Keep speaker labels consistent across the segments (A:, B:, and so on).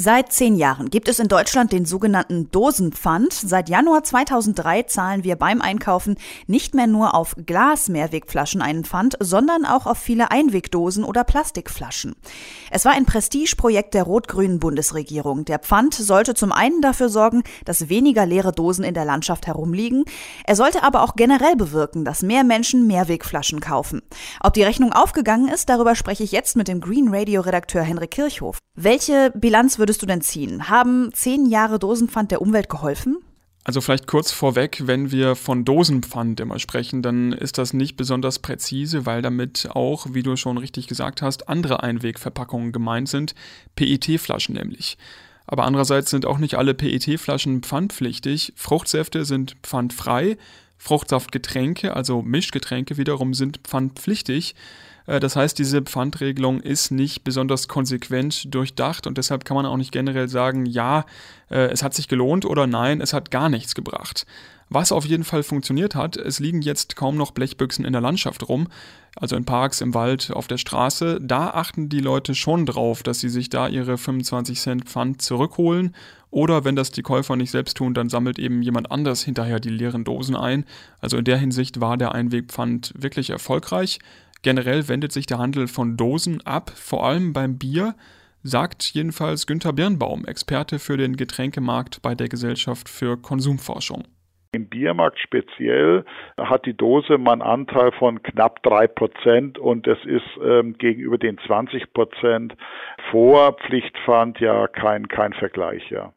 A: Seit zehn Jahren gibt es in Deutschland den sogenannten Dosenpfand. Seit Januar 2003 zahlen wir beim Einkaufen nicht mehr nur auf Glas-Mehrwegflaschen einen Pfand, sondern auch auf viele Einwegdosen oder Plastikflaschen. Es war ein Prestigeprojekt der rot-grünen Bundesregierung. Der Pfand sollte zum einen dafür sorgen, dass weniger leere Dosen in der Landschaft herumliegen. Er sollte aber auch generell bewirken, dass mehr Menschen Mehrwegflaschen kaufen. Ob die Rechnung aufgegangen ist, darüber spreche ich jetzt mit dem Green Radio Redakteur Henrik Kirchhoff. Welche Bilanz würdest du denn ziehen? Haben zehn Jahre Dosenpfand der Umwelt geholfen?
B: Also vielleicht kurz vorweg, wenn wir von Dosenpfand immer sprechen, dann ist das nicht besonders präzise, weil damit auch, wie du schon richtig gesagt hast, andere Einwegverpackungen gemeint sind, PET-Flaschen nämlich. Aber andererseits sind auch nicht alle PET-Flaschen pfandpflichtig. Fruchtsäfte sind pfandfrei, Fruchtsaftgetränke, also Mischgetränke wiederum sind pfandpflichtig. Äh, das heißt, diese Pfandregelung ist nicht besonders konsequent durchdacht und deshalb kann man auch nicht generell sagen, ja, äh, es hat sich gelohnt oder nein, es hat gar nichts gebracht. Was auf jeden Fall funktioniert hat, es liegen jetzt kaum noch Blechbüchsen in der Landschaft rum, also in Parks, im Wald, auf der Straße. Da achten die Leute schon drauf, dass sie sich da ihre 25 Cent Pfand zurückholen. Oder wenn das die Käufer nicht selbst tun, dann sammelt eben jemand anders hinterher die leeren Dosen ein. Also in der Hinsicht war der Einwegpfand wirklich erfolgreich. Generell wendet sich der Handel von Dosen ab, vor allem beim Bier, sagt jedenfalls Günther Birnbaum, Experte für den Getränkemarkt bei der Gesellschaft für Konsumforschung.
C: Im Biermarkt speziell hat die Dose mal einen Anteil von knapp drei Prozent und es ist ähm, gegenüber den 20 Prozent vor Pflichtpfand ja kein, kein Vergleich, ja.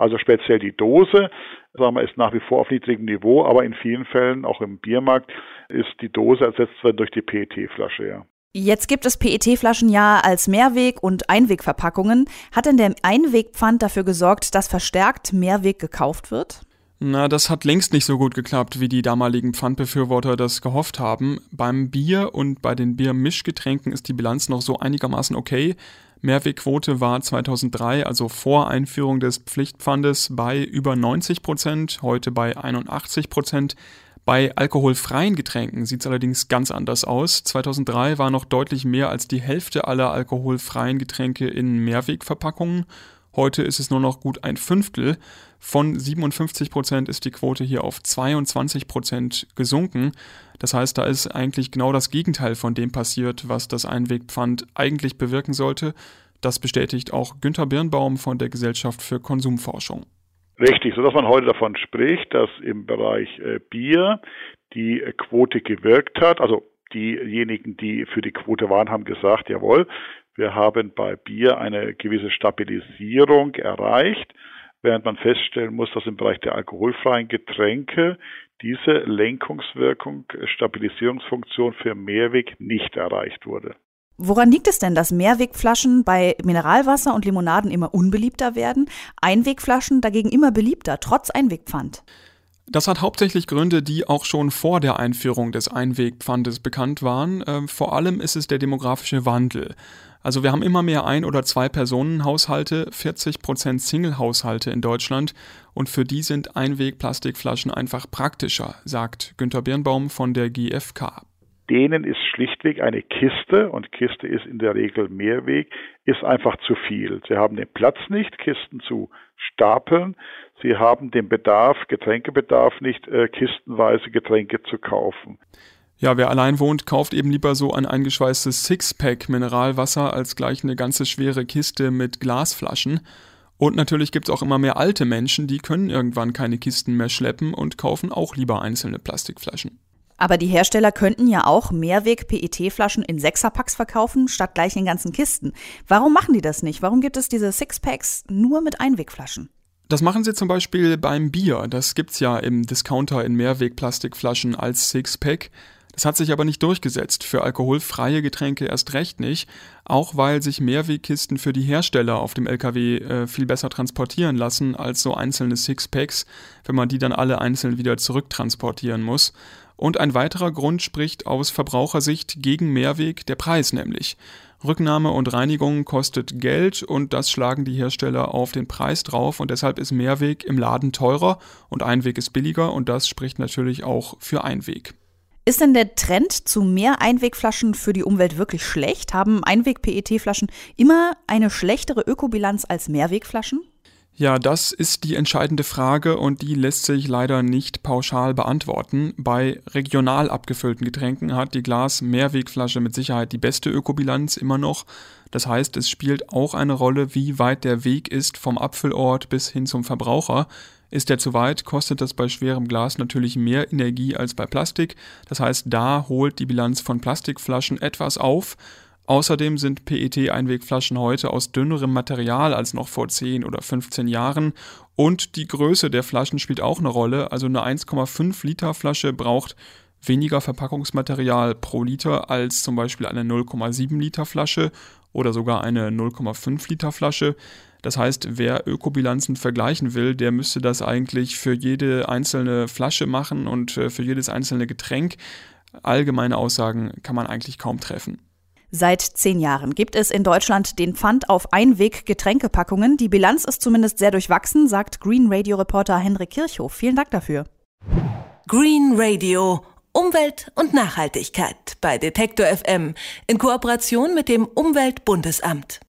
C: Also speziell die Dose, sagen wir, ist nach wie vor auf niedrigem Niveau, aber in vielen Fällen, auch im Biermarkt, ist die Dose ersetzt worden durch die PET-Flasche, ja.
A: Jetzt gibt es PET-Flaschen ja als Mehrweg- und Einwegverpackungen. Hat denn der Einwegpfand dafür gesorgt, dass verstärkt Mehrweg gekauft wird?
B: Na, das hat längst nicht so gut geklappt, wie die damaligen Pfandbefürworter das gehofft haben. Beim Bier und bei den Biermischgetränken ist die Bilanz noch so einigermaßen okay. Mehrwegquote war 2003, also vor Einführung des Pflichtpfandes, bei über 90 Prozent, heute bei 81 Prozent. Bei alkoholfreien Getränken sieht es allerdings ganz anders aus. 2003 war noch deutlich mehr als die Hälfte aller alkoholfreien Getränke in Mehrwegverpackungen. Heute ist es nur noch gut ein Fünftel. Von 57 Prozent ist die Quote hier auf 22 Prozent gesunken. Das heißt, da ist eigentlich genau das Gegenteil von dem passiert, was das Einwegpfand eigentlich bewirken sollte. Das bestätigt auch Günter Birnbaum von der Gesellschaft für Konsumforschung.
C: Richtig, sodass man heute davon spricht, dass im Bereich äh, Bier die Quote gewirkt hat. Also diejenigen, die für die Quote waren, haben gesagt, jawohl, wir haben bei Bier eine gewisse Stabilisierung erreicht, während man feststellen muss, dass im Bereich der alkoholfreien Getränke diese Lenkungswirkung, Stabilisierungsfunktion für Mehrweg nicht erreicht wurde.
A: Woran liegt es denn, dass Mehrwegflaschen bei Mineralwasser und Limonaden immer unbeliebter werden, Einwegflaschen dagegen immer beliebter, trotz Einwegpfand?
B: Das hat hauptsächlich Gründe, die auch schon vor der Einführung des Einwegpfandes bekannt waren. Ähm, vor allem ist es der demografische Wandel. Also wir haben immer mehr Ein- oder Zwei-Personen-Haushalte, 40% Single-Haushalte in Deutschland und für die sind Einweg-Plastikflaschen einfach praktischer, sagt Günter Birnbaum von der GfK
C: denen ist schlichtweg eine Kiste, und Kiste ist in der Regel Mehrweg, ist einfach zu viel. Sie haben den Platz nicht, Kisten zu stapeln. Sie haben den Bedarf, Getränkebedarf nicht, äh, kistenweise Getränke zu kaufen.
B: Ja, wer allein wohnt, kauft eben lieber so ein eingeschweißtes Sixpack Mineralwasser als gleich eine ganze schwere Kiste mit Glasflaschen. Und natürlich gibt es auch immer mehr alte Menschen, die können irgendwann keine Kisten mehr schleppen und kaufen auch lieber einzelne Plastikflaschen.
A: Aber die Hersteller könnten ja auch Mehrweg-PET-Flaschen in Sechserpacks verkaufen, statt gleich in ganzen Kisten. Warum machen die das nicht? Warum gibt es diese Sixpacks nur mit Einwegflaschen?
B: Das machen sie zum Beispiel beim Bier. Das gibt's ja im Discounter in Mehrwegplastikflaschen als Sixpack. Das hat sich aber nicht durchgesetzt, für alkoholfreie Getränke erst recht nicht, auch weil sich Mehrwegkisten für die Hersteller auf dem LKW äh, viel besser transportieren lassen als so einzelne Sixpacks, wenn man die dann alle einzeln wieder zurücktransportieren muss. Und ein weiterer Grund spricht aus Verbrauchersicht gegen Mehrweg, der Preis nämlich. Rücknahme und Reinigung kostet Geld und das schlagen die Hersteller auf den Preis drauf und deshalb ist Mehrweg im Laden teurer und Einweg ist billiger und das spricht natürlich auch für Einweg.
A: Ist denn der Trend zu mehr Einwegflaschen für die Umwelt wirklich schlecht? Haben Einweg-PET-Flaschen immer eine schlechtere Ökobilanz als Mehrwegflaschen?
B: Ja, das ist die entscheidende Frage und die lässt sich leider nicht pauschal beantworten. Bei regional abgefüllten Getränken hat die Glas-Mehrwegflasche mit Sicherheit die beste Ökobilanz immer noch. Das heißt, es spielt auch eine Rolle, wie weit der Weg ist vom Abfüllort bis hin zum Verbraucher. Ist der zu weit, kostet das bei schwerem Glas natürlich mehr Energie als bei Plastik. Das heißt, da holt die Bilanz von Plastikflaschen etwas auf. Außerdem sind PET-Einwegflaschen heute aus dünnerem Material als noch vor 10 oder 15 Jahren und die Größe der Flaschen spielt auch eine Rolle. Also eine 1,5 Liter Flasche braucht weniger Verpackungsmaterial pro Liter als zum Beispiel eine 0,7 Liter Flasche oder sogar eine 0,5 Liter Flasche. Das heißt, wer Ökobilanzen vergleichen will, der müsste das eigentlich für jede einzelne Flasche machen und äh, für jedes einzelne Getränk. Allgemeine Aussagen kann man eigentlich kaum treffen.
A: Seit zehn Jahren gibt es in Deutschland den Pfand auf Einweg-Getränkepackungen. Die Bilanz ist zumindest sehr durchwachsen, sagt Green Radio Reporter Henrik Kirchhoff. Vielen Dank dafür.
D: Green Radio Umwelt und Nachhaltigkeit bei Detektor FM in Kooperation mit dem Umweltbundesamt.